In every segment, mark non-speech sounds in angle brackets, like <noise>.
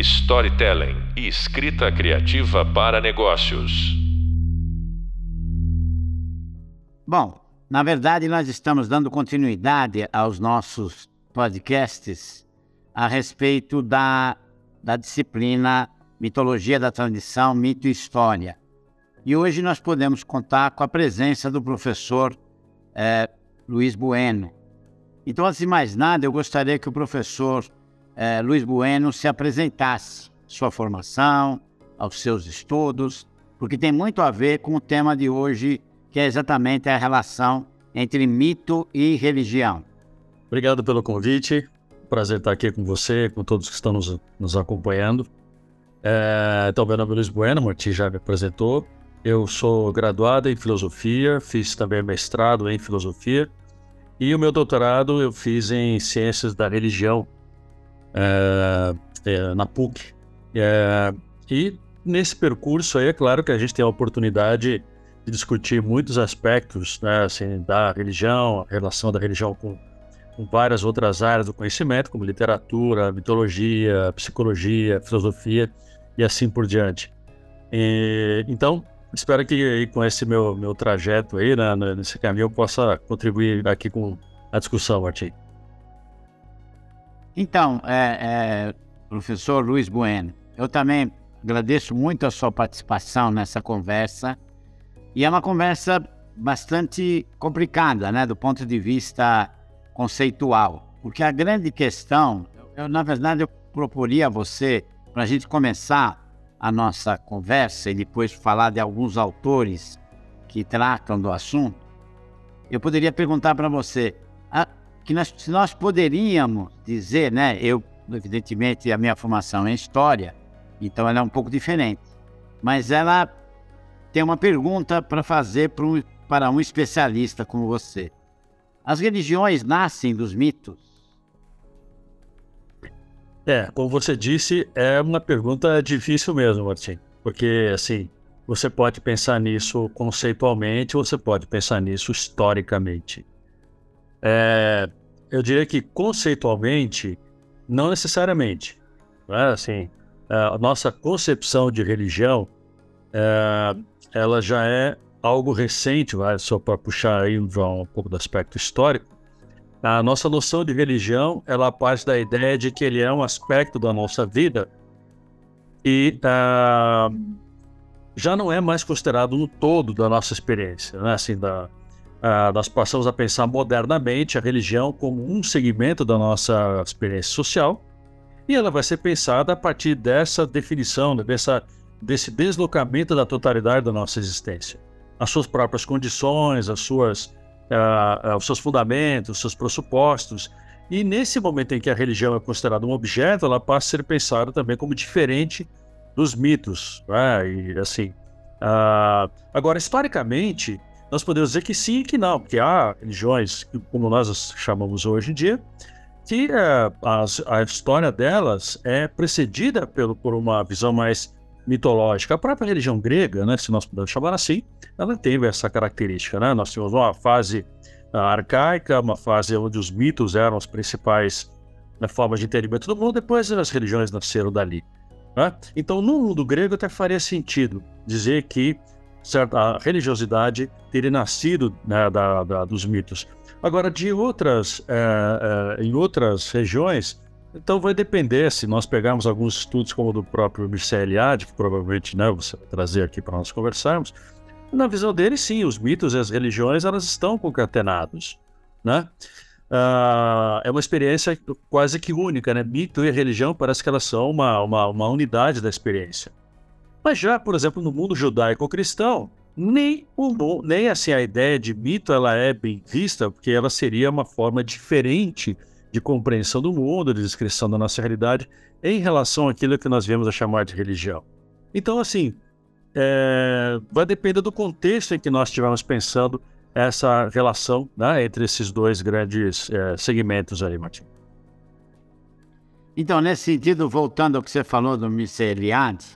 storytelling e escrita criativa para negócios. Bom, na verdade, nós estamos dando continuidade aos nossos podcasts a respeito da, da disciplina Mitologia da Tradição, Mito e História. E hoje nós podemos contar com a presença do professor é, Luiz Bueno. Então, antes de mais nada, eu gostaria que o professor é, Luiz Bueno se apresentasse, sua formação, aos seus estudos, porque tem muito a ver com o tema de hoje, que é exatamente a relação entre mito e religião. Obrigado pelo convite. Prazer estar aqui com você, com todos que estão nos, nos acompanhando. É, então, meu nome é Luiz Bueno, o Martim já me apresentou. Eu sou graduado em filosofia, fiz também mestrado em filosofia e o meu doutorado eu fiz em ciências da religião é, é, na PUC. É, e nesse percurso aí é claro que a gente tem a oportunidade de discutir muitos aspectos né, assim, da religião, a relação da religião com, com várias outras áreas do conhecimento, como literatura, mitologia, psicologia, filosofia e assim por diante. E, então, espero que com esse meu, meu trajeto aí, né, nesse caminho, eu possa contribuir aqui com a discussão, Martim. Então, é, é, professor Luiz Bueno, eu também agradeço muito a sua participação nessa conversa. E é uma conversa bastante complicada, né, do ponto de vista conceitual. Porque a grande questão, eu, na verdade, eu proporia a você, para a gente começar a nossa conversa e depois falar de alguns autores que tratam do assunto, eu poderia perguntar para você a, que nós, se nós poderíamos dizer, né? Eu, evidentemente, a minha formação é história, então ela é um pouco diferente, mas ela tem uma pergunta para fazer para um, para um especialista como você. As religiões nascem dos mitos? É, como você disse, é uma pergunta difícil mesmo, Martim. Porque, assim, você pode pensar nisso conceitualmente, você pode pensar nisso historicamente. É, eu diria que conceitualmente, não necessariamente. Né? Assim, a nossa concepção de religião, é, ela já é algo recente, vai, só para puxar aí um pouco do aspecto histórico. A nossa noção de religião, ela parte da ideia de que ele é um aspecto da nossa vida e uh, já não é mais considerado no todo da nossa experiência, né? Assim, da, uh, nós passamos a pensar modernamente a religião como um segmento da nossa experiência social e ela vai ser pensada a partir dessa definição, né? dessa, desse deslocamento da totalidade da nossa existência, as suas próprias condições, as suas uh, os seus fundamentos, os seus pressupostos. E nesse momento em que a religião é considerada um objeto, ela passa a ser pensada também como diferente dos mitos. Né? E assim, uh, agora historicamente nós podemos dizer que sim e que não, porque há religiões, como nós chamamos hoje em dia, que a, a história delas é precedida pelo, por uma visão mais mitológica. A própria religião grega, né, se nós pudermos chamar assim, ela teve essa característica. Né? Nós tínhamos uma fase uh, arcaica, uma fase onde os mitos eram as principais né, formas de entendimento do mundo, depois as religiões nasceram dali. Né? Então, no mundo grego, até faria sentido dizer que certa, a religiosidade teria nascido né, da, da, dos mitos. Agora, de outras, é, é, em outras regiões, então vai depender, se nós pegarmos alguns estudos como o do próprio Mircea Eliade, que provavelmente né, você vai trazer aqui para nós conversarmos, na visão dele, sim, os mitos e as religiões elas estão concatenados, né? Uh, é uma experiência quase que única, né? Mito e religião parece que elas são uma, uma, uma unidade da experiência. Mas já, por exemplo, no mundo judaico-cristão, nem, o, nem assim a ideia de mito ela é bem vista, porque ela seria uma forma diferente de compreensão do mundo, de descrição da nossa realidade em relação àquilo que nós vemos a chamar de religião. Então, assim, é, vai depender do contexto em que nós estivermos pensando essa relação né, entre esses dois grandes é, segmentos aí, Martim. Então, nesse sentido, voltando ao que você falou do Mircea Eliade,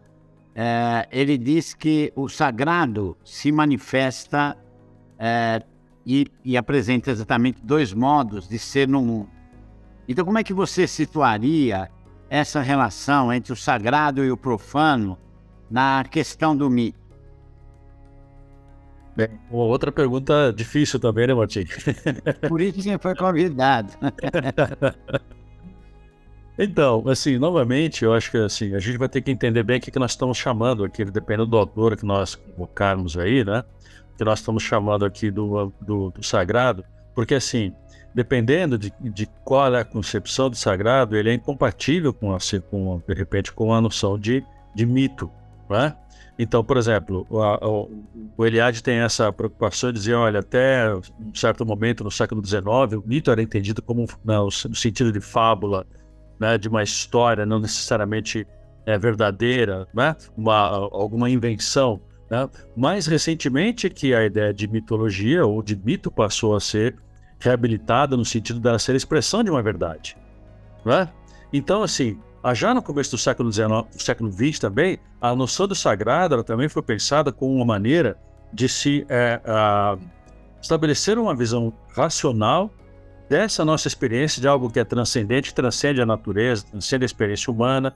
é, ele diz que o sagrado se manifesta é, e, e apresenta exatamente dois modos de ser no mundo. Então, como é que você situaria essa relação entre o sagrado e o profano na questão do mito? Bem, outra pergunta difícil também, né, Martim? Por isso que foi convidado. <laughs> então, assim, novamente, eu acho que assim, a gente vai ter que entender bem o que, que nós estamos chamando aqui, dependendo do autor que nós convocarmos aí, né? Que nós estamos chamando aqui do, do, do sagrado, porque assim, dependendo de, de, qual é a concepção do sagrado, ele é incompatível com, a, com de repente, com a noção de, de mito, né? Então, por exemplo, o, o Eliade tem essa preocupação de dizer, olha, até um certo momento no século XIX, o mito era entendido como né, no sentido de fábula, né, de uma história não necessariamente é, verdadeira, né, uma, alguma invenção. Né? Mais recentemente que a ideia de mitologia ou de mito passou a ser reabilitada no sentido de ser a expressão de uma verdade. Né? Então, assim, ah, já no começo do século XIX, século XX também, a noção do sagrado também foi pensada como uma maneira de se é, estabelecer uma visão racional dessa nossa experiência de algo que é transcendente, transcende a natureza, transcende a experiência humana.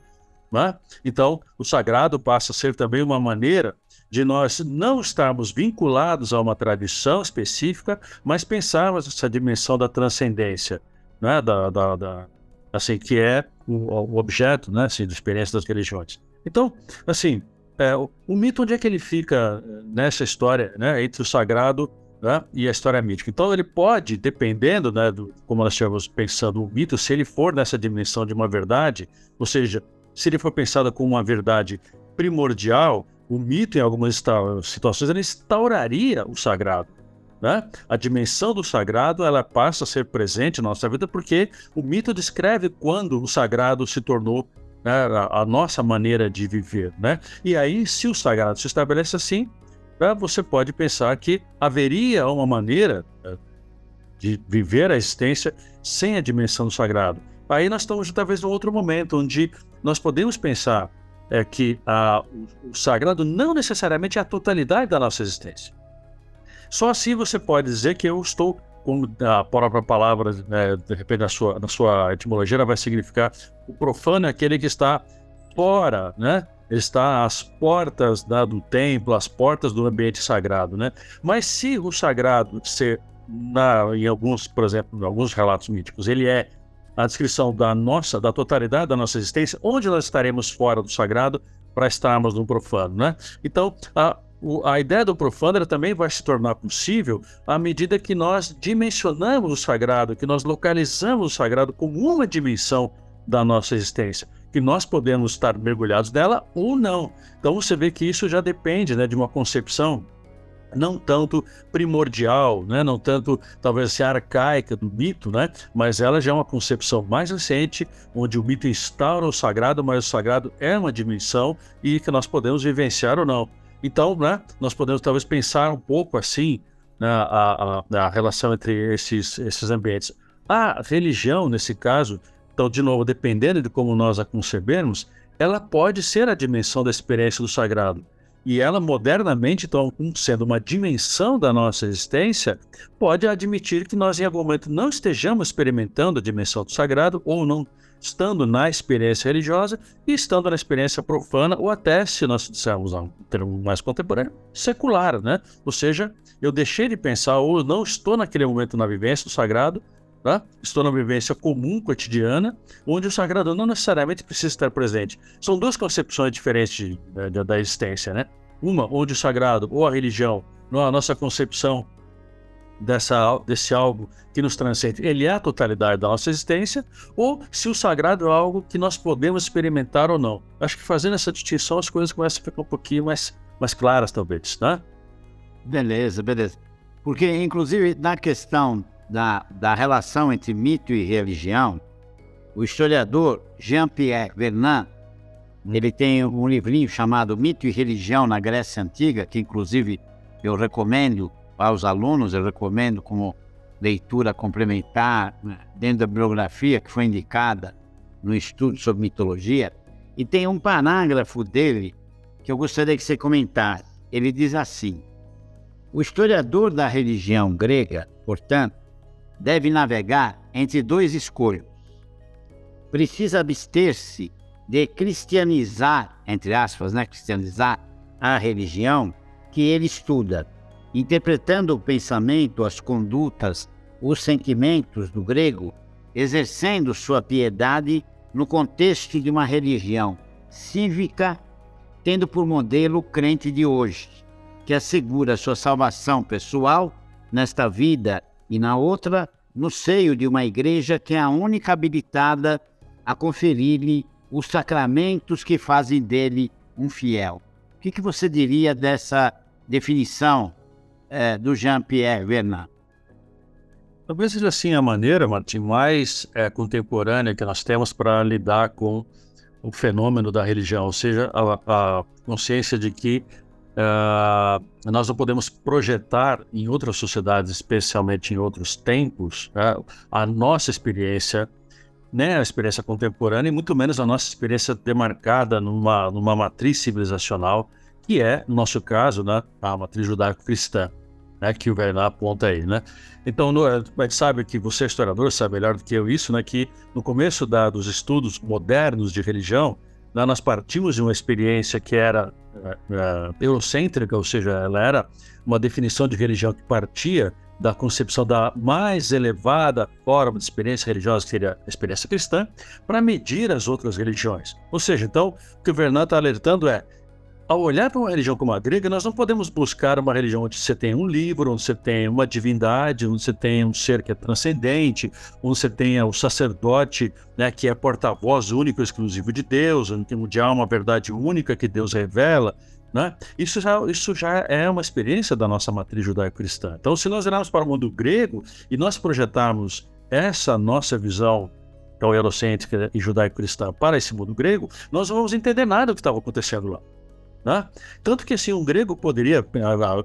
Né? Então, o sagrado passa a ser também uma maneira de nós não estarmos vinculados a uma tradição específica, mas pensarmos essa dimensão da transcendência, né? da, da, da assim, que é o, o objeto, né, assim, da experiência das religiões. Então, assim, é, o, o, mito onde é que ele fica eh, nessa história, né, entre o sagrado né, e a história mítica? Então, ele pode, dependendo, né, do, como nós estamos pensando o mito, se ele for nessa dimensão de uma verdade, ou seja, se ele for pensado como uma verdade primordial, o mito, em algumas situações, ele instauraria o sagrado. Né? A dimensão do sagrado ela passa a ser presente na nossa vida porque o mito descreve quando o sagrado se tornou né, a, a, nossa maneira de viver. Né? E aí, se o sagrado se estabelece assim, você pode pensar que haveria uma maneira né, de viver a existência sem a dimensão do sagrado. Aí nós estamos talvez num outro momento onde nós podemos pensar é, que a, o sagrado não necessariamente é a totalidade da nossa existência. Só assim você pode dizer que eu estou, como a própria palavra, né, de repente, na sua, na sua etimologia, ela vai significar o profano é aquele que está fora, né? Está às portas né, do templo, às portas do ambiente sagrado, né? Mas se o sagrado ser, na, em alguns, por exemplo, em alguns relatos míticos, ele é a descrição da nossa, da totalidade da nossa existência, onde nós estaremos fora do sagrado para estarmos no profano, né? Então, a, a ideia do profano também vai se tornar possível à medida que nós dimensionamos o sagrado, que nós localizamos o sagrado como uma dimensão da nossa existência, que nós podemos estar mergulhados nela ou não. Então você vê que isso já depende né, de uma concepção não tanto primordial, né? não tanto talvez assim, arcaica do mito, né? mas ela já é uma concepção mais recente, onde o mito instaura o sagrado, mas o sagrado é uma dimensão e que nós podemos vivenciar ou não. Então, né, nós podemos talvez pensar um pouco assim né, a, a, a, relação entre esses, esses ambientes. A religião, nesse caso, então, de novo, dependendo de como nós a concebermos, ela pode ser a dimensão da experiência do sagrado. E ela, modernamente, então, sendo uma dimensão da nossa existência, pode admitir que nós, em algum momento, não estejamos experimentando a dimensão do sagrado ou não estando na experiência religiosa e estando na experiência profana, ou até, se nós dissermos um termo mais contemporâneo, secular, né? Ou seja, eu deixei de pensar, ou não estou naquele momento na vivência do sagrado, tá? estou na vivência comum, cotidiana, onde o sagrado não necessariamente precisa estar presente. São duas concepções diferentes de, de, da existência, né? Uma, onde o sagrado ou a religião, a nossa concepção dessa, desse algo que nos transcende, ele é a totalidade da nossa existência, ou se o sagrado é algo que nós podemos experimentar ou não. Acho que fazendo essa distinção as coisas começam a ficar um pouquinho mais, mais claras, talvez, né? Beleza, beleza. Porque, inclusive, na questão da, da relação entre mito e religião, o historiador Jean-Pierre Vernant, ele tem um livrinho chamado Mito e Religião na Grécia Antiga, que inclusive eu recomendo aos alunos, eu recomendo como leitura complementar né, dentro da bibliografia que foi indicada no estudo sobre mitologia. E tem um parágrafo dele que eu gostaria que você comentasse. Ele diz assim: O historiador da religião grega, portanto, deve navegar entre dois escolhos. precisa abster-se de cristianizar, entre aspas, né, cristianizar a religião que ele estuda, interpretando o pensamento, as condutas, os sentimentos do grego, exercendo sua piedade no contexto de uma religião cívica, tendo por modelo o crente de hoje, que assegura sua salvação pessoal nesta vida e na outra, no seio de uma igreja que é a única habilitada a conferir-lhe os sacramentos que fazem dele um fiel. O que, que você diria dessa definição é, do Jean-Pierre Vernat? Talvez seja assim a maneira, Martim, mais é, contemporânea que nós temos para lidar com o fenômeno da religião, ou seja, a, a consciência de que uh, nós não podemos projetar em outras sociedades, especialmente em outros tempos, uh, a nossa experiência, né, a experiência contemporânea, e muito menos a nossa experiência demarcada numa, numa matriz civilizacional, que é, no nosso caso, né, a matriz judaico-cristã. Né, que o Werner aponta aí, né? Então, no, a gente sabe que você é historiador, sabe melhor do que eu isso, né? Que no começo da, dos estudos modernos de religião, né, nós partimos de uma experiência que era uh, eurocêntrica, ou seja, ela era uma definição de religião que partia da concepção da mais elevada forma de experiência religiosa, que seria a experiência cristã, para medir as outras religiões. Ou seja, então, o que o Vernon está alertando é ao olhar para uma religião como a grega, nós não podemos buscar uma religião onde você tem um livro, onde você tem uma divindade, onde você tem um ser que é transcendente, onde você tenha o sacerdote, né, que é porta-voz único e exclusivo de Deus, onde há uma verdade única que Deus revela. Né? Isso, já, isso já é uma experiência da nossa matriz judaico-cristã. Então, se nós olharmos para o mundo grego e nós projetarmos essa nossa visão tão eurocêntrica e judaico-cristã para esse mundo grego, nós não vamos entender nada do que estava acontecendo lá. Né? Tanto que assim, um grego poderia,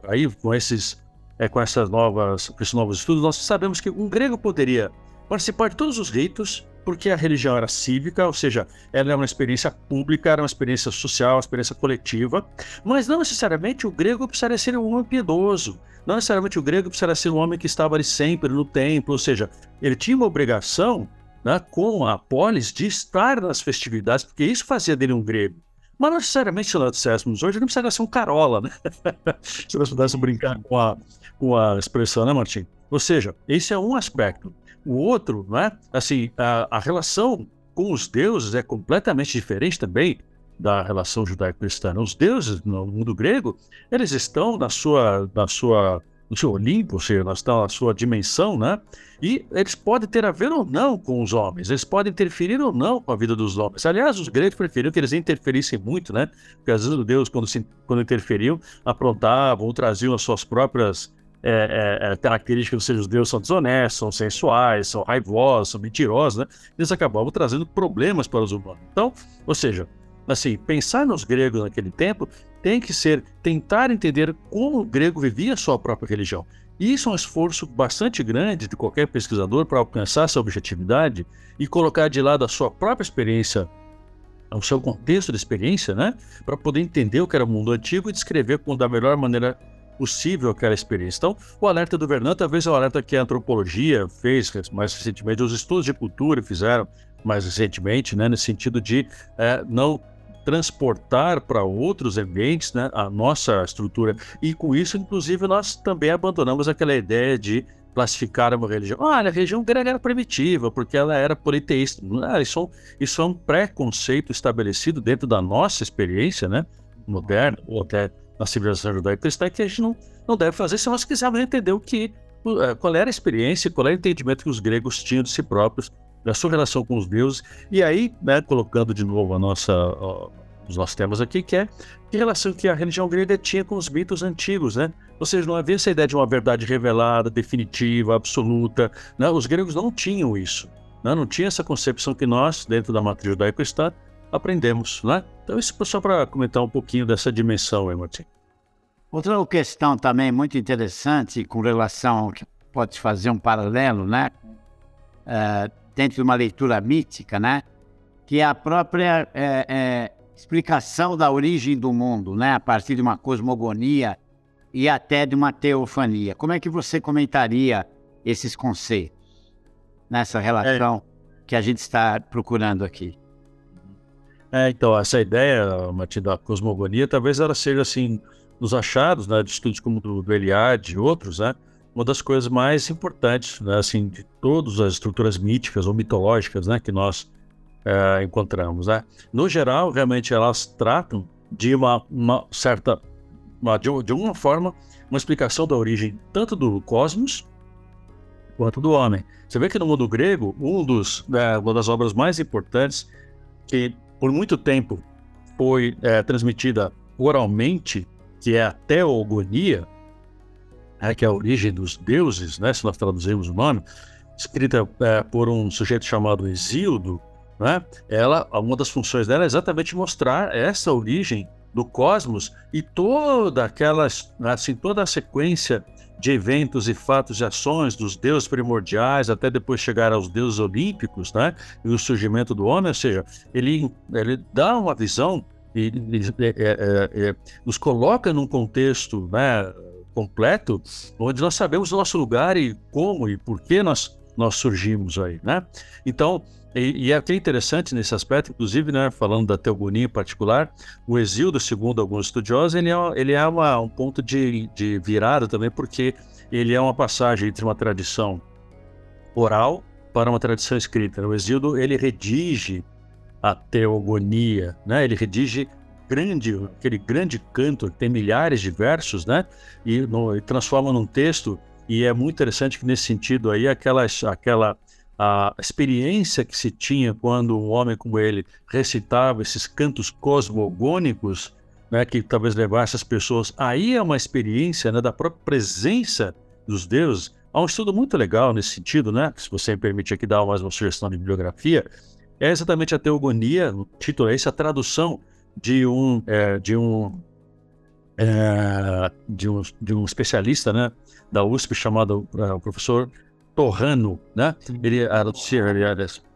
aí com esses, é, com essas novas, com esses novos estudos, nós sabemos que um grego poderia participar de todos os ritos, porque a religião era cívica, ou seja, ela era uma experiência pública, era uma experiência social, uma experiência coletiva, mas não necessariamente o grego precisaria ser um homem piedoso, não necessariamente o grego precisaria ser um homem que estava ali sempre no templo, ou seja, ele tinha uma obrigação né, com a polis de estar nas festividades, porque isso fazia dele um grego. Mas não necessariamente se nós disséssemos hoje, não precisaria ser um carola, né? <laughs> se nós pudéssemos brincar com a, com a expressão, né, Martim? Ou seja, esse é um aspecto. O outro, né? Assim, a, a relação com os deuses é completamente diferente também da relação judaico-cristã. Os deuses no mundo grego, eles estão na sua, na sua no seu Olimpo, ou seja, na sua dimensão, né? E eles podem ter a ver ou não com os homens, eles podem interferir ou não com a vida dos homens. Aliás, os gregos preferiam que eles interferissem muito, né? Porque às vezes os deuses, quando, se, quando interferiam, aprontavam ou traziam as suas próprias é, é, é, características, ou seja, os deuses são desonestos, são sensuais, são raivosos, são mentirosos, né? Eles acabavam trazendo problemas para os humanos. Então, ou seja, assim, pensar nos gregos naquele tempo tem que ser tentar entender como o grego vivia a sua própria religião. E isso é um esforço bastante grande de qualquer pesquisador para alcançar essa objetividade e colocar de lado a sua própria experiência, o seu contexto de experiência, né? Para poder entender o que era o mundo antigo e descrever da melhor maneira possível aquela experiência. Então, o alerta do Vernon talvez é o alerta que a antropologia fez mais recentemente, os estudos de cultura fizeram mais recentemente, né? Nesse sentido de é, não transportar para outros ambientes né, a nossa estrutura. E com isso, inclusive, nós também abandonamos aquela ideia de classificar uma religião. Olha, a religião grega era primitiva, porque ela era politeísta. Ah, isso, isso é um preconceito estabelecido dentro da nossa experiência né, moderna, ou até na civilização judaico-cristã, que a gente não, não deve fazer se nós quisermos entender o que, eh, qual era a experiência, qual era o entendimento que os gregos tinham de si próprios da sua relação com os deuses. E aí, né, colocando de novo a nossa, os nossos temas aqui, que é que relação que a religião grega tinha com os mitos antigos, né? Ou seja, não havia essa ideia de uma verdade revelada, definitiva, absoluta. Né? Os gregos não tinham isso. Né? Não tinha essa concepção que nós, dentro da matriz judaico-cristã, aprendemos. Né? Então, isso só para comentar um pouquinho dessa dimensão, hein, Martim? Outra questão também muito interessante com relação que pode fazer um paralelo, né? Uh, dentro de uma leitura mítica, né? Que é a própria é, é, explicação da origem do mundo, né? A partir de uma cosmogonia e até de uma teofania. Como é que você comentaria esses conceitos nessa relação? que a gente está procurando aqui. É, então, essa ideia, Mati, da cosmogonia, talvez ela seja, assim, nos achados, né, de estudos como do, do Eliade e outros, né, uma das coisas mais importantes, né, assim, de todas as estruturas míticas ou mitológicas, né, que nós é, encontramos, né. No geral, realmente, elas tratam de uma, uma certa, uma, de, de uma forma, uma explicação da origem tanto do cosmos quanto do homem. Você vê que no mundo grego, um dos, é, uma das obras mais importantes que por muito tempo foi é, transmitida oralmente, que é a teogonia, é, que é a origem dos deuses, né, se nós traduzirmos o nome, escrita é, por um sujeito chamado Exíodo, né, ela, uma das funções dela é exatamente mostrar essa origem do cosmos e toda aquela, assim, toda a sequência de eventos e fatos e ações dos deuses primordiais até depois chegar aos deuses olímpicos, né? E o surgimento do homem, ou seja, ele, ele dá uma visão e, e é, é, é, nos coloca num contexto né, completo, onde nós sabemos o nosso lugar e como e por que nós, nós surgimos aí, né? Então, e, e é até interessante nesse aspecto, inclusive, né, falando da teogonia em particular, o Exílio, segundo alguns estudiosos, ele é, ele é uma, um ponto de, de virada também, porque ele é uma passagem entre uma tradição oral para uma tradição escrita. O Exílio, ele redige a teogonia, né? Ele redige grande, aquele grande canto que tem milhares de versos, né? E, no, e transforma num texto. E é muito interessante que nesse sentido aí aquela aquela a experiência que se tinha quando um homem como ele recitava esses cantos cosmogônicos, né, que talvez levasse as pessoas aí é uma experiência né, da própria presença dos deuses. Há um estudo muito legal nesse sentido, né? Se você me permite aqui dar mais uma sugestão de bibliografia, é exatamente a teogonia, o título é esse, a tradução de um, é, de um, é, de um, de um especialista, né, da USP chamado é, o professor Torrano, né? Ele era do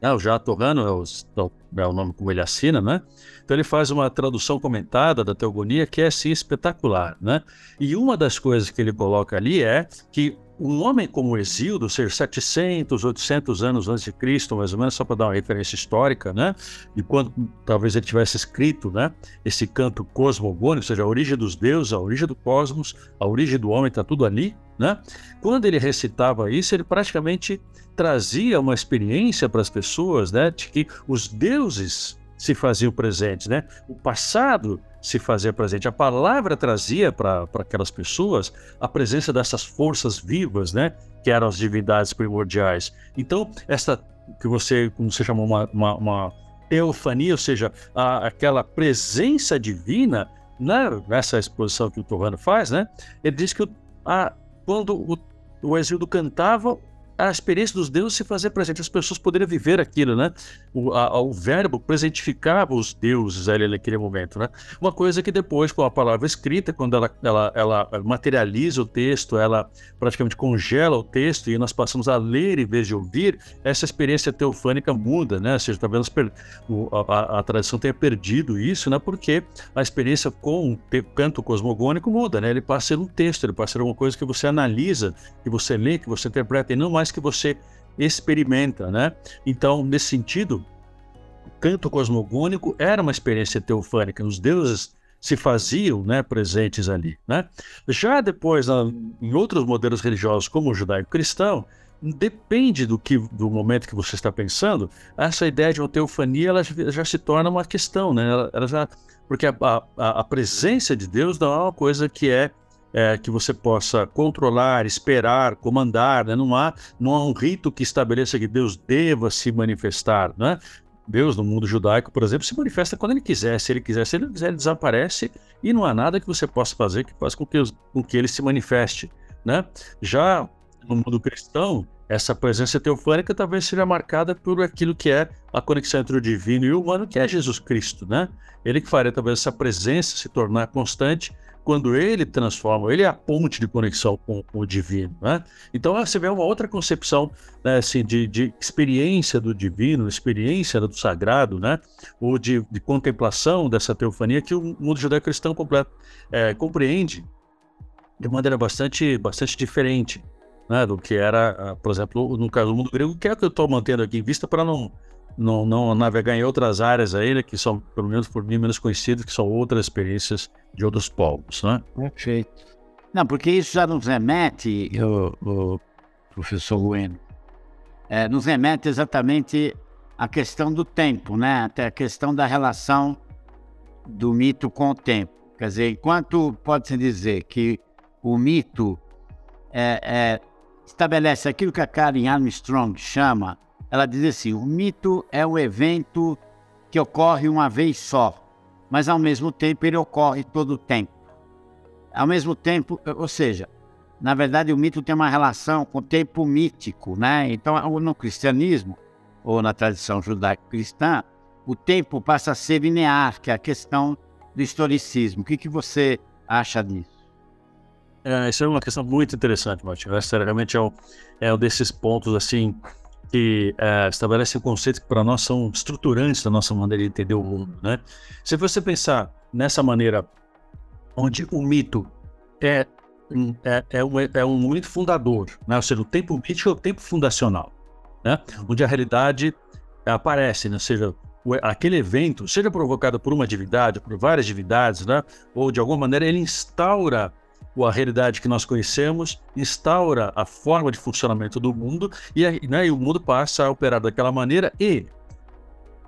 é, o já Torrano é o, é o nome como ele assina, né? Então ele faz uma tradução comentada da teogonia que é assim espetacular, né? E uma das coisas que ele coloca ali é que um homem como Exildo, ser 700, 800 anos antes de Cristo, mais ou menos, só para dar uma referência histórica, né? E quando talvez ele tivesse escrito, né? Esse canto cosmogônico, ou seja, a origem dos deuses, a origem do cosmos, a origem do homem, está tudo ali, né? Quando ele recitava isso, ele praticamente trazia uma experiência para as pessoas, né? De que os deuses se faziam presentes, né? O passado se fazia presente. A palavra trazia para aquelas pessoas a presença dessas forças vivas, né? Que eram as divindades primordiais. Então, essa que você, como você chamou, uma, uma, uma teofania, ou seja, a, aquela presença divina, né? nessa exposição que o Torrano faz, né? Ele diz que a, quando o, o Exílio cantava, a experiência dos deuses se fazer presente, as pessoas poderiam viver aquilo, né? O, a, o verbo presentificava os deuses ali naquele momento, né? Uma coisa que depois, com a palavra escrita, quando ela, ela, ela materializa o texto, ela praticamente congela o texto e nós passamos a ler em vez de ouvir, essa experiência teofânica muda, né? Ou seja, talvez a, a, tradição tenha perdido isso, né? Porque a experiência com o canto cosmogônico muda, né? Ele passa a ser um texto, ele passa a ser uma coisa que você analisa, que você lê, que você interpreta, e não mais que você experimenta, né? Então, nesse sentido, o canto cosmogônico era uma experiência teofânica, os deuses se faziam né, presentes ali. Né? Já depois, em outros modelos religiosos, como o judaico-cristão, depende do que do momento que você está pensando, essa ideia de uma teofania ela já se torna uma questão, né? Ela, ela já, porque a, a, a, presença de Deus não é uma coisa que é é, que você possa controlar, esperar, comandar. Né? Não, há, não há um rito que estabeleça que Deus deva se manifestar. Né? Deus, no mundo judaico, por exemplo, se manifesta quando ele quiser. Se ele quiser, se ele não quiser, ele desaparece e não há nada que você possa fazer que faça com que, com que ele se manifeste. Né? Já no mundo cristão, essa presença teofânica talvez seja marcada por aquilo que é a conexão entre o divino e o humano, que é Jesus Cristo, né? Ele que faria talvez essa presença se tornar constante quando ele transforma, ele é a ponte de conexão com, com o divino, né? Então você vê uma outra concepção, né, assim, de, de, experiência do divino, experiência do sagrado, né? Ou de, de contemplação dessa teofania que o mundo judaico-cristão é, compreende de maneira bastante, bastante diferente. né, do que era, ah, por exemplo, no caso do mundo grego, que é o que eu estou mantendo aqui em vista para não, não, não navegar em outras áreas aí, né, que são, pelo menos por mim, menos conhecidas, que são outras experiências de outros povos. Né? Perfeito. Não, porque isso já nos remete, o, o professor Bueno, é, nos remete exatamente à questão do tempo, né? até a questão da relação do mito com o tempo. Quer dizer, enquanto pode-se dizer que o mito é, é, estabelece aquilo que a Karen Armstrong chama, ela diz assim: o mito é um evento que ocorre uma vez só, mas ao mesmo tempo ele ocorre todo o tempo. Ao mesmo tempo, ou seja, na verdade o mito tem uma relação com o tempo mítico, né? Então, no cristianismo, ou na tradição judaico-cristã, o tempo passa a ser linear, que é a questão do historicismo. O que, que você acha disso? É, isso é uma questão muito interessante, Martinho. Essa realmente é um, é um desses pontos assim que é, estabelecem conceitos que para nós são estruturantes da nossa maneira de entender o mundo, né? Se você pensar nessa maneira onde o mito é é, é, um, é um momento fundador, né? ou seja, o tempo mítico é o tempo fundacional, né? onde a realidade aparece, né? ou seja, aquele evento, seja provocado por uma divindade, por várias divindades, né? ou de alguma maneira ele instaura a realidade que nós conhecemos, instaura a forma de funcionamento do mundo e, né, e o mundo passa a operar daquela maneira e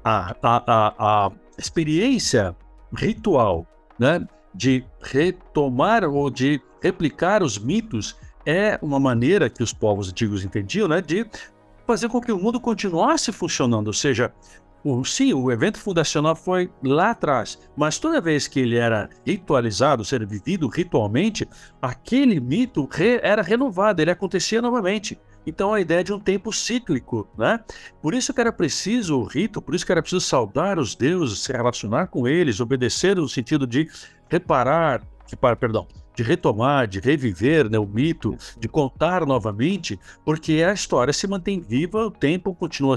a, a, a, a experiência ritual né, de retomar ou de replicar os mitos é uma maneira que os povos antigos entendiam né, de fazer com que o mundo continuasse funcionando, ou seja, o, sim, o evento fundacional foi lá atrás, mas toda vez que ele era ritualizado, ser vivido ritualmente, aquele mito re, era renovado, ele acontecia novamente. Então a ideia de um tempo cíclico, né? Por isso que era preciso o rito, por isso que era preciso saudar os deuses, se relacionar com eles, obedecer no sentido de reparar, de, perdão, de retomar, de reviver né, o mito, de contar novamente, porque a história se mantém viva, o tempo continua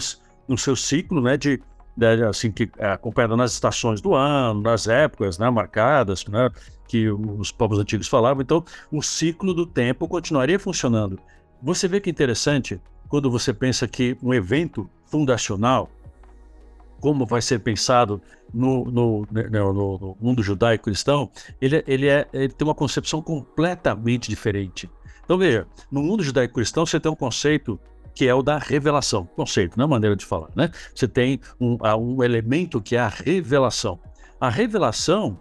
no seu ciclo, né, de né, assim, que é, acompanhada nas estações do ano, nas épocas né, marcadas, né, que os povos antigos falavam. Então, o ciclo do tempo continuaria funcionando. Você vê que interessante quando você pensa que um evento fundacional, como vai ser pensado no, no, né, no, no mundo judaico-cristão, ele, ele, é, ele tem uma concepção completamente diferente. Então, veja, no mundo judaico-cristão você tem um conceito que é o da revelação. Conceito, não é maneira de falar, né? Você tem um, um elemento que é a revelação. A revelação,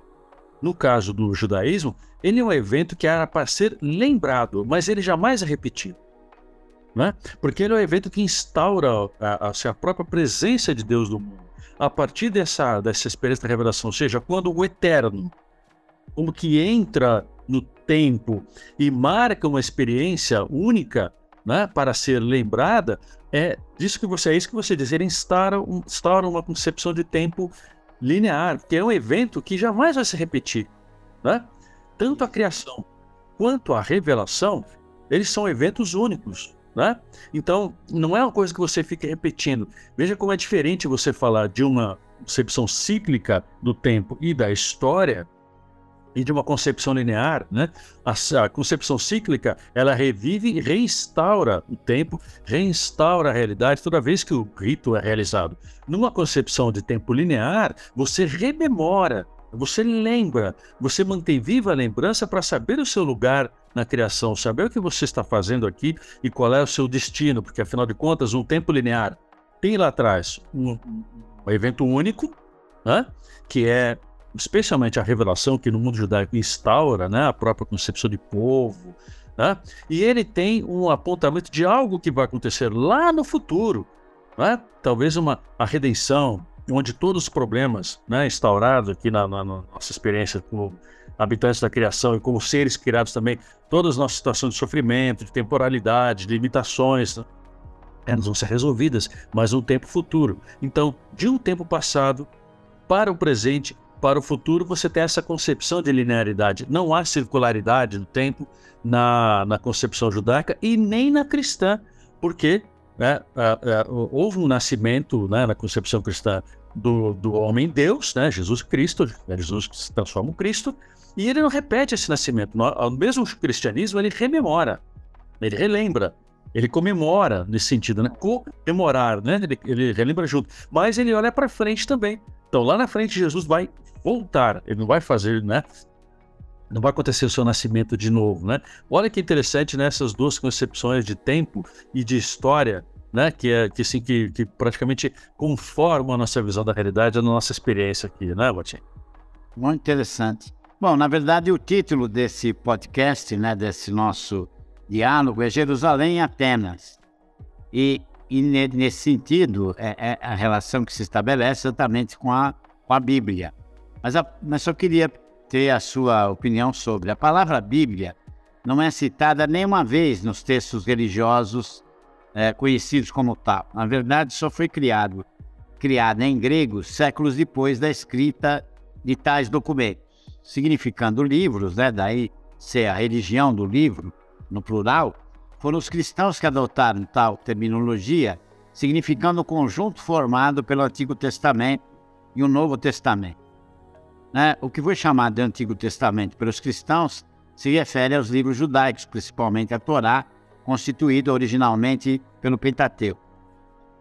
no caso do judaísmo, ele é um evento que era para ser lembrado, mas ele jamais é repetido. Né? Porque ele é um evento que instaura a, a, a própria presença de Deus no mundo. A partir dessa, dessa experiência da revelação, ou seja, quando o eterno, como que entra no tempo e marca uma experiência única, né, para ser lembrada, é disso que você é isso que você diz. Ele instaura, um, instaura uma concepção de tempo linear, que é um evento que jamais vai se repetir. Né? Tanto a criação quanto a revelação, eles são eventos únicos. Né? Então, não é uma coisa que você fica repetindo. Veja como é diferente você falar de uma concepção cíclica do tempo e da história e de uma concepção linear, né? A, a, concepção cíclica, ela revive e reinstaura o tempo, reinstaura a realidade toda vez que o rito é realizado. Numa concepção de tempo linear, você rememora, você lembra, você mantém viva a lembrança para saber o seu lugar na criação, saber o que você está fazendo aqui e qual é o seu destino, porque afinal de contas, um tempo linear tem lá atrás um, um evento único, né? que é especialmente a revelação que no mundo judaico instaura né, a própria concepção de povo, né? e ele tem um apontamento de algo que vai acontecer lá no futuro, né? talvez uma a redenção, onde todos os problemas né, instaurados aqui na, na, na nossa experiência como habitantes da criação e como seres criados também, todas as nossas situações de sofrimento, de temporalidade, de limitações, né? elas vão ser resolvidas, mas no tempo futuro. Então, de um tempo passado para o presente para o futuro você tem essa concepção de linearidade. Não há circularidade do tempo na, na concepção judaica e nem na cristã, porque né, houve um nascimento né, na concepção cristã do, do homem Deus, né, Jesus Cristo, né, Jesus que se transforma em Cristo, e ele não repete esse nascimento. No, mesmo o cristianismo ele rememora. Ele relembra, ele comemora nesse sentido, né? Comemorar, né? Ele, ele relembra junto. Mas ele olha para frente também. Então, lá na frente, Jesus vai voltar. Ele não vai fazer, né? Não vai acontecer o seu nascimento de novo, né? Olha que interessante nessas né? duas concepções de tempo e de história, né? Que é que assim que, que praticamente conformam a nossa visão da realidade, a nossa experiência aqui, né, Botinho? Muito interessante. Bom, na verdade, o título desse podcast, né, desse nosso diálogo, é Jerusalém e Atenas. E, e nesse sentido, é, é, a relação que se estabelece exatamente com a, com a Bíblia. Mas, a, mas só queria ter a sua opinião sobre. A palavra Bíblia não é citada nenhuma vez nos textos religiosos é, conhecidos como tal. Na verdade, só foi criado, criada em grego séculos depois da escrita de tais documentos, significando livros, né? daí ser a religião do livro, no plural, foram os cristãos que adotaram tal terminologia, significando o conjunto formado pelo Antigo Testamento e o Novo Testamento. Né? O que foi chamado de Antigo Testamento pelos cristãos se refere aos livros judaicos, principalmente a Torá, constituído originalmente pelo Pentateuco.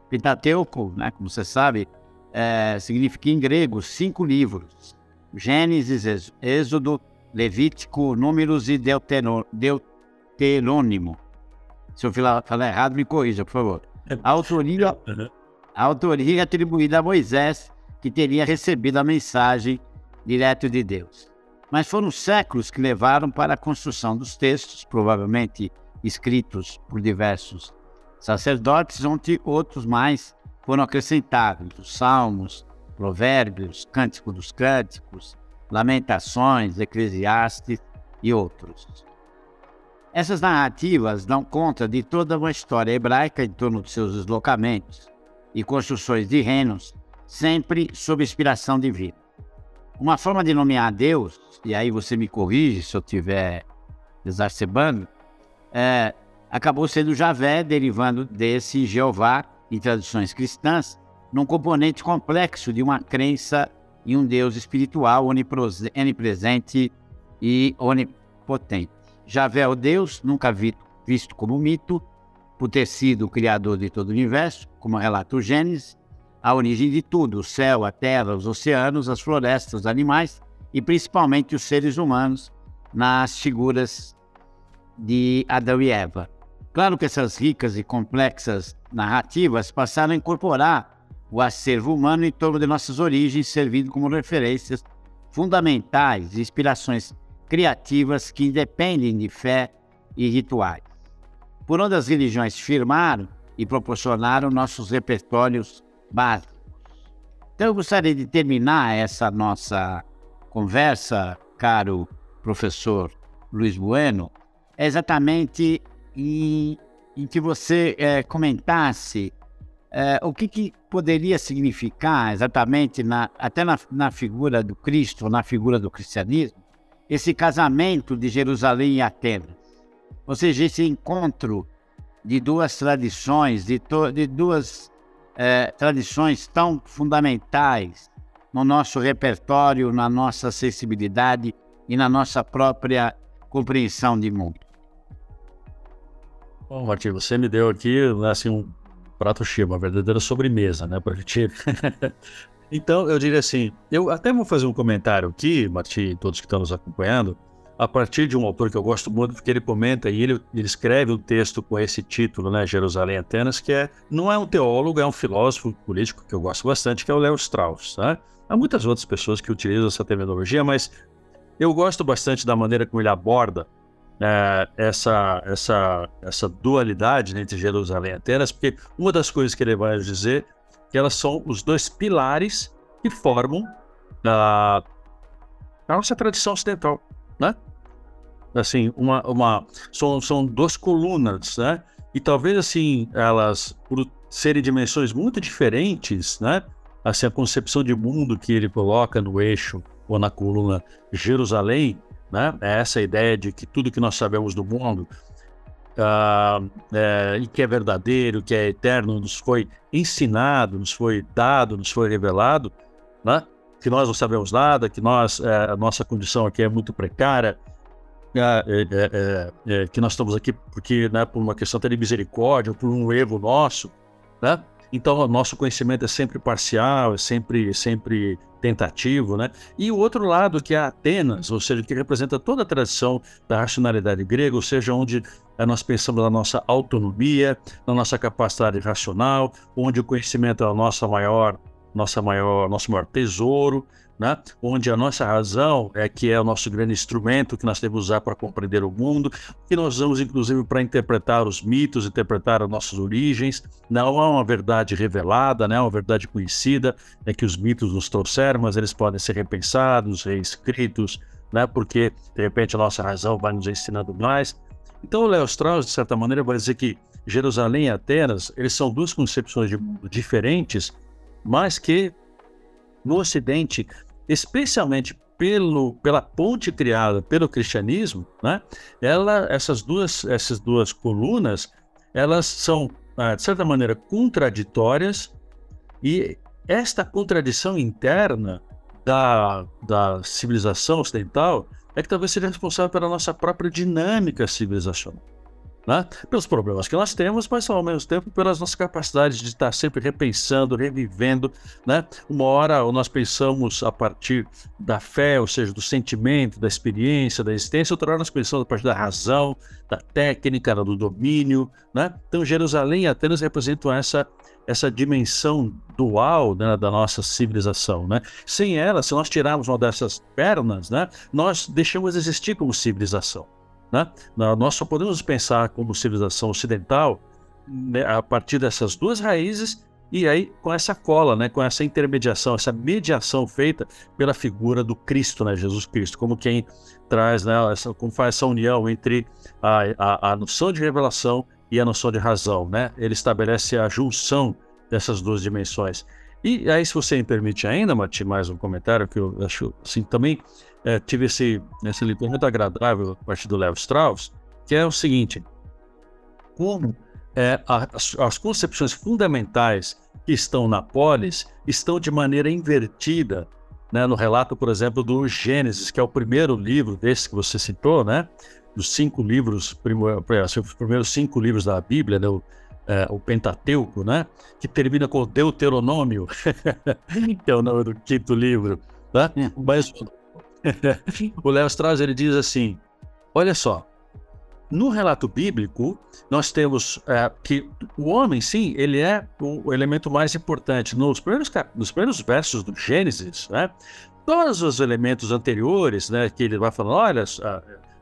Pentateuco, né, como você sabe, é, significa em grego cinco livros: Gênesis, Êxodo, Levítico, Números e Deuterônimo. Se eu falar errado, me corrija, por favor. É. A autoria, a autoria é atribuída a Moisés, que teria recebido a mensagem direto de Deus. Mas foram séculos que levaram para a construção dos textos, provavelmente escritos por diversos sacerdotes, onde outros mais foram acrescentados, os Salmos, Provérbios, Cântico dos Cânticos, Lamentações, Eclesiastes e outros. Essas narrativas dão conta de toda uma história hebraica em torno de seus deslocamentos e construções de reinos, sempre sob inspiração divina. Uma forma de nomear Deus, e aí você me corrige se eu estiver exacerbando, é, acabou sendo Javé, derivando desse Jeová em tradições cristãs, num componente complexo de uma crença em um Deus espiritual onipresente e onipotente. Javé é o Deus, nunca visto como mito, por ter sido o criador de todo o universo, como relata o Gênesis, a origem de tudo, o céu, a terra, os oceanos, as florestas, os animais e principalmente os seres humanos, nas figuras de Adão e Eva. Claro que essas ricas e complexas narrativas passaram a incorporar o acervo humano em torno de nossas origens, servindo como referências fundamentais e inspirações criativas que independem de fé e rituais. Por onde as religiões firmaram e proporcionaram nossos repertórios básicos. Então eu gostaria de terminar essa nossa conversa, caro professor Luiz Bueno, exatamente em, em que você é, comentasse é, o que, que, poderia significar exatamente, na, até na, na, figura do Cristo, na figura do cristianismo, esse casamento de Jerusalém e Atenas. Ou seja, esse encontro de duas tradições, de, de duas é, tradições tão fundamentais no nosso repertório, na nossa sensibilidade e na nossa própria compreensão de mundo. Bom, Martim, você me deu aqui assim, um prato cheio, uma verdadeira sobremesa, né, para <laughs> então, eu diria assim, eu até vou fazer um comentário aqui, Martim, todos que estão nos acompanhando, a partir de um autor que eu gosto muito, porque ele comenta e ele, ele escreve um texto com esse título, né, Jerusalém Atenas, que é não é um teólogo, é um filósofo político que eu gosto bastante, que é o Leo Strauss. Né? Há muitas outras pessoas que utilizam essa terminologia, mas eu gosto bastante da maneira como ele aborda é, essa, essa, essa dualidade entre Jerusalém e Atenas, porque uma das coisas que ele vai dizer é que elas são os dois pilares que formam a, a nossa tradição ocidental, né? Assim, uma, uma são, são duas colunas, né? E talvez assim elas, por serem dimensões muito diferentes, né? Assim, a concepção de mundo que ele coloca no eixo ou na coluna Jerusalém né? É essa ideia de que tudo que nós sabemos do mundo uh, é, e que é verdadeiro, que é eterno, nos foi ensinado, nos foi dado, nos foi revelado, né? que nós não sabemos nada, que nós, é, a nossa condição aqui é muito precária. É, é, é, que nós estamos aqui porque, né, por uma questão até de misericórdia, por um erro nosso, né? Então, o nosso conhecimento é sempre parcial, é sempre, sempre tentativo, né? E o outro lado, que é Atenas, ou seja, que representa toda a tradição da racionalidade grega, ou seja, onde eh, nós pensamos na nossa autonomia, na nossa capacidade racional, onde o conhecimento é a nossa maior, nossa maior, nosso maior tesouro, né? onde a nossa razão é que é o nosso grande instrumento que nós devemos usar para compreender o mundo, que nós usamos inclusive para interpretar os mitos, interpretar as nossas origens. Não há uma verdade revelada, né? uma verdade conhecida, é que os mitos nos trouxeram, mas eles podem ser repensados, reescritos, né? porque de repente a nossa razão vai nos ensinando mais. Então o Leo Strauss, de certa maneira, vai dizer que Jerusalém e Atenas, eles são duas concepções de mundo diferentes, mas que no Ocidente especialmente pelo, pela ponte criada pelo cristianismo, né? Ela, essas duas, essas duas colunas, elas são ah, de certa maneira contraditórias e esta contradição interna da, da civilização ocidental é que talvez seja responsável pela nossa própria dinâmica civilizacional né? pelos problemas que nós temos, mas ao mesmo tempo pelas nossas capacidades de estar sempre repensando, revivendo. Né? Uma hora nós pensamos a partir da fé, ou seja, do sentimento, da experiência, da existência, outra hora nós pensamos a partir da razão, da técnica, do domínio. Né? Então, Jerusalém e Atenas representam essa essa dimensão dual né, da nossa civilização. Né? Sem ela, se nós tirarmos uma dessas pernas, né, nós deixamos de existir como civilização. Né? Nós só podemos pensar como civilização ocidental né, a partir dessas duas raízes e aí com essa cola, né, com essa intermediação, essa mediação feita pela figura do Cristo, né, Jesus Cristo, como quem traz, né, essa, como faz essa união entre a, a, a noção de revelação e a noção de razão, né? Ele estabelece a junção dessas duas dimensões. E aí, se você me permite ainda, Mati, mais um comentário que eu acho assim também é, tive esse, esse muito agradável a partir do Léo Strauss, que é o seguinte: como é, as, as, concepções fundamentais que estão na polis estão de maneira invertida. Né, no relato, por exemplo, do Gênesis, que é o primeiro livro desse que você citou, né? Dos cinco livros, assim, os primeiros cinco livros da Bíblia, né, é, o Pentateuco, né? Que termina com Deuteronômio, <laughs> que é o nome do quinto livro. Né? Mas o <laughs> Léo Strauss ele diz assim: olha só, no relato bíblico, nós temos é, que o homem, sim, ele é o elemento mais importante. Nos primeiros, nos primeiros versos do Gênesis, né, todos os elementos anteriores, né, que ele vai falando, olha,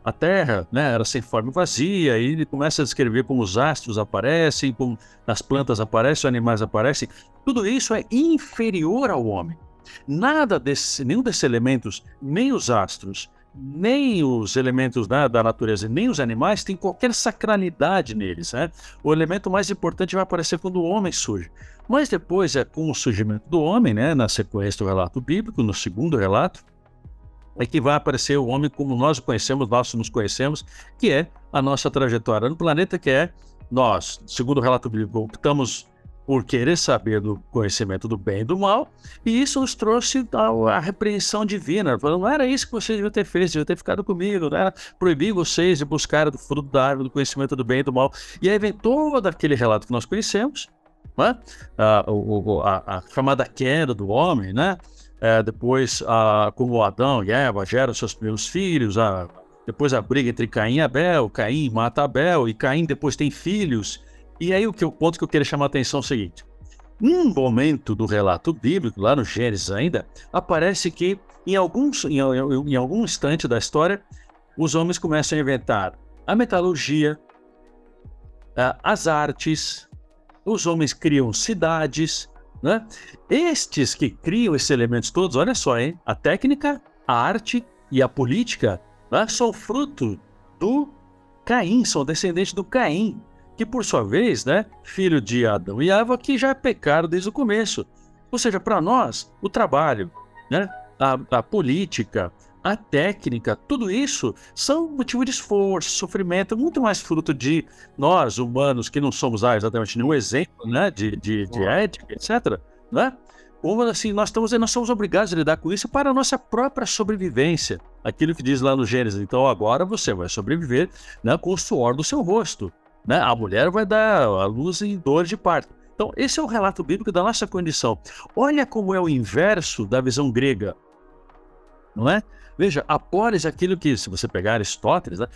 a, Terra né, era sem forma e vazia, e ele começa a descrever como os astros aparecem, como as plantas aparecem, os animais aparecem. Tudo isso é inferior ao homem. Nada desse, nenhum desses elementos, nem os astros, nem os elementos né, da natureza, nem os animais têm qualquer sacralidade neles. Né? O elemento mais importante vai aparecer quando o homem surge. Mas depois, é com o surgimento do homem, né, na sequência do relato bíblico, no segundo relato, é que vai aparecer o homem como nós o conhecemos, nós nos conhecemos, que é a nossa trajetória no planeta, que é nós, segundo o relato bíblico, optamos por querer saber do conhecimento do bem e do mal, e isso nos trouxe a, a repreensão divina. Falando, não era isso que vocês deviam ter feito, deviam ter ficado comigo, não era proibir vocês de buscar do fruto da árvore do conhecimento do bem e do mal. E aí vem todo aquele relato que nós conhecemos, né? a, a, a chamada queda do homem, né? É, depois, a, como Adão e Eva geram seus primeiros filhos, a, depois a briga entre Caim e Abel, Caim mata Abel, e Caim depois tem filhos, e aí o, que, o ponto que eu queria chamar a atenção é o seguinte: num momento do relato bíblico, lá no Gênesis ainda, aparece que em, alguns, em, em algum instante da história, os homens começam a inventar a metalurgia, as artes, os homens criam cidades, né? Estes que criam esses elementos todos, olha só, hein? A técnica, a arte e a política né? são fruto do Caim, são descendentes do Caim que por sua vez, né, filho de Adão e Eva, que já pecaram desde o começo. Ou seja, para nós, o trabalho, né, a, a, política, a técnica, tudo isso são motivo de esforço, sofrimento, muito mais fruto de nós, humanos, que não somos ah, exatamente nenhum exemplo né, de, de, de ética, etc. Né? Como assim, nós estamos nós somos obrigados a lidar com isso para a nossa própria sobrevivência. Aquilo que diz lá no Gênesis. Então agora você vai sobreviver né, com o suor do seu rosto. Né? A mulher vai dar a luz em dor de parto. Então, esse é o relato bíblico da nossa condição. Olha como é o inverso da visão grega. Não é? Veja, a é aquilo que, se você pegar Aristóteles, né,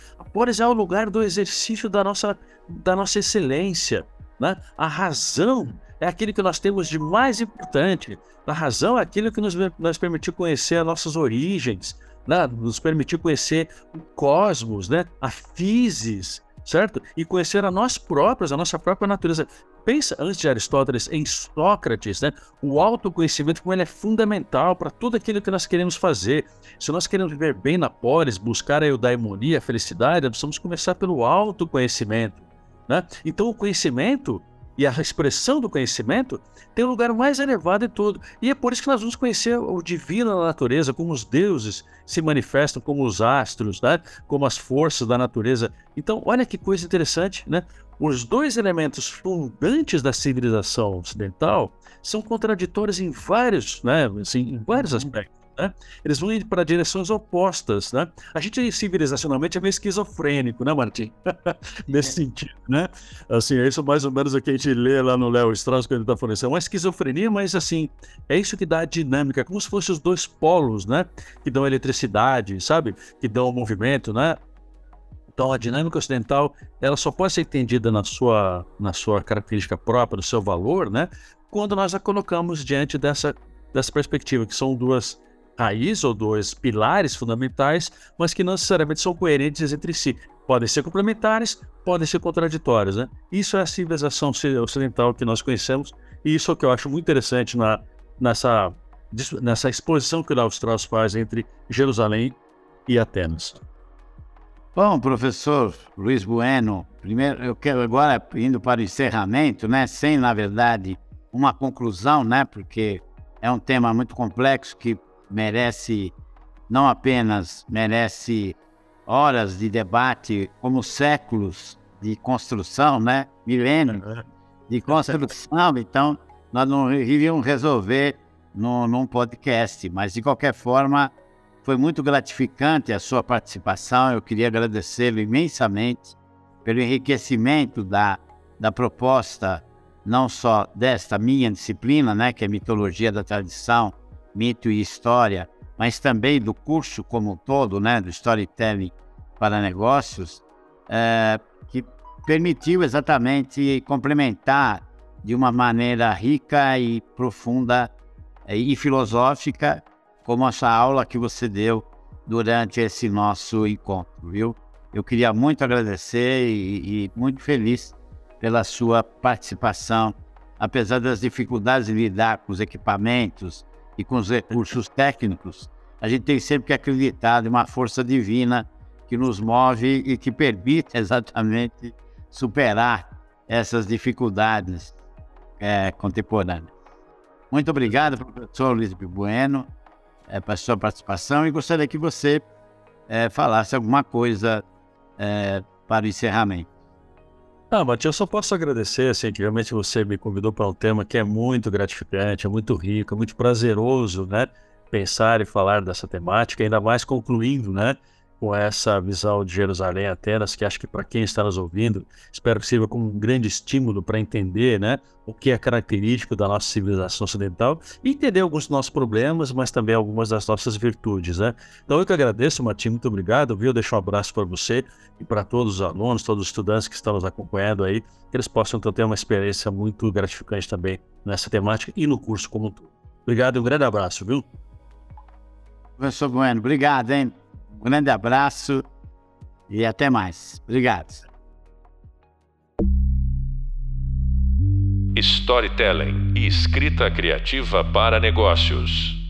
é o lugar do exercício da nossa, da nossa excelência. Né? A razão é aquilo que nós temos de mais importante. A razão é aquilo que nos, nos permitiu conhecer as nossas origens, né? nos permitiu conhecer o cosmos, né? a physis, certo? E conhecer a nós próprios, a nossa própria natureza. Pensa antes de Aristóteles em Sócrates, né? O autoconhecimento como ele é fundamental para tudo aquilo que nós queremos fazer. Se nós queremos viver bem na polis, buscar a eudaimonia, a felicidade, nós precisamos começar pelo autoconhecimento, né? Então o conhecimento e a expressão do conhecimento tem o um lugar mais elevado de tudo. E é por isso que nós vamos conhecer o divino na natureza, como os deuses se manifestam, como os astros, né? como as forças da natureza. Então, olha que coisa interessante, né? Os dois elementos fundantes da civilização ocidental são contraditórios em vários, né? assim, em vários aspectos. Né? Eles vão ir para direções opostas. Né? A gente civilizacionalmente é meio esquizofrênico, né, Martim? <laughs> Nesse é. sentido, né? Assim, é isso mais ou menos o que a gente lê lá no Léo Strauss quando ele está falando. Assim, é uma esquizofrenia, mas assim, é isso que dá a dinâmica, como se fossem os dois polos, né? Que dão eletricidade, sabe? Que dão o movimento, né? Então, a dinâmica ocidental, ela só pode ser entendida na sua, na sua característica própria, no seu valor, né? Quando nós a colocamos diante dessa, dessa perspectiva, que são duas raiz ou dois pilares fundamentais, mas que não necessariamente são coerentes entre si. Podem ser complementares, podem ser contraditórios. Né? Isso é a civilização ocidental que nós conhecemos, e isso é o que eu acho muito interessante na, nessa, nessa exposição que o Strauss faz entre Jerusalém e Atenas. Bom, professor Luiz Bueno, primeiro eu quero agora indo para o encerramento, né, sem na verdade uma conclusão, né, porque é um tema muito complexo que merece, não apenas merece horas de debate, como séculos de construção, né? Milênios é. de construção. <laughs> Então, nós não iríamos resolver no, num podcast, mas de qualquer forma, foi muito gratificante a sua participação. Eu queria agradecê-lo imensamente pelo enriquecimento da, da proposta, não só desta minha disciplina, né, que é Mitologia da Tradição, mito e história, mas também do curso como um todo, né, do storytelling para negócios, é, que permitiu exatamente complementar de uma maneira rica e profunda é, e filosófica, como essa aula que você deu durante esse nosso encontro, viu? Eu queria muito agradecer e, e muito feliz pela sua participação, apesar das dificuldades de lidar com os equipamentos, e com os recursos técnicos, a gente tem sempre que acreditar em uma força divina que nos move e que permite <laughs> exatamente superar essas dificuldades é, contemporâneas. Muito obrigado, professor Luiz Bueno, é, pela sua participação e gostaria que você é, falasse alguma coisa é, para o encerramento. Ah, Matias, eu só posso agradecer, assim, que realmente você me convidou para um tema que é muito gratificante, é muito rico, é muito prazeroso, né? Pensar e falar dessa temática, ainda mais concluindo, né? Com essa visão de Jerusalém Atenas, que acho que para quem está nos ouvindo, espero que sirva como um grande estímulo para entender né, o que é característico da nossa civilização ocidental e entender alguns dos nossos problemas, mas também algumas das nossas virtudes. Né? Então eu que agradeço, Martim, muito obrigado, viu? Deixo um abraço para você e para todos os alunos, todos os estudantes que estão nos acompanhando aí, que eles possam então, ter uma experiência muito gratificante também nessa temática e no curso como um todo. Obrigado e um grande abraço, viu? Professor Bueno, obrigado, hein? Um grande abraço e até mais. Obrigado. Storytelling e escrita criativa para negócios.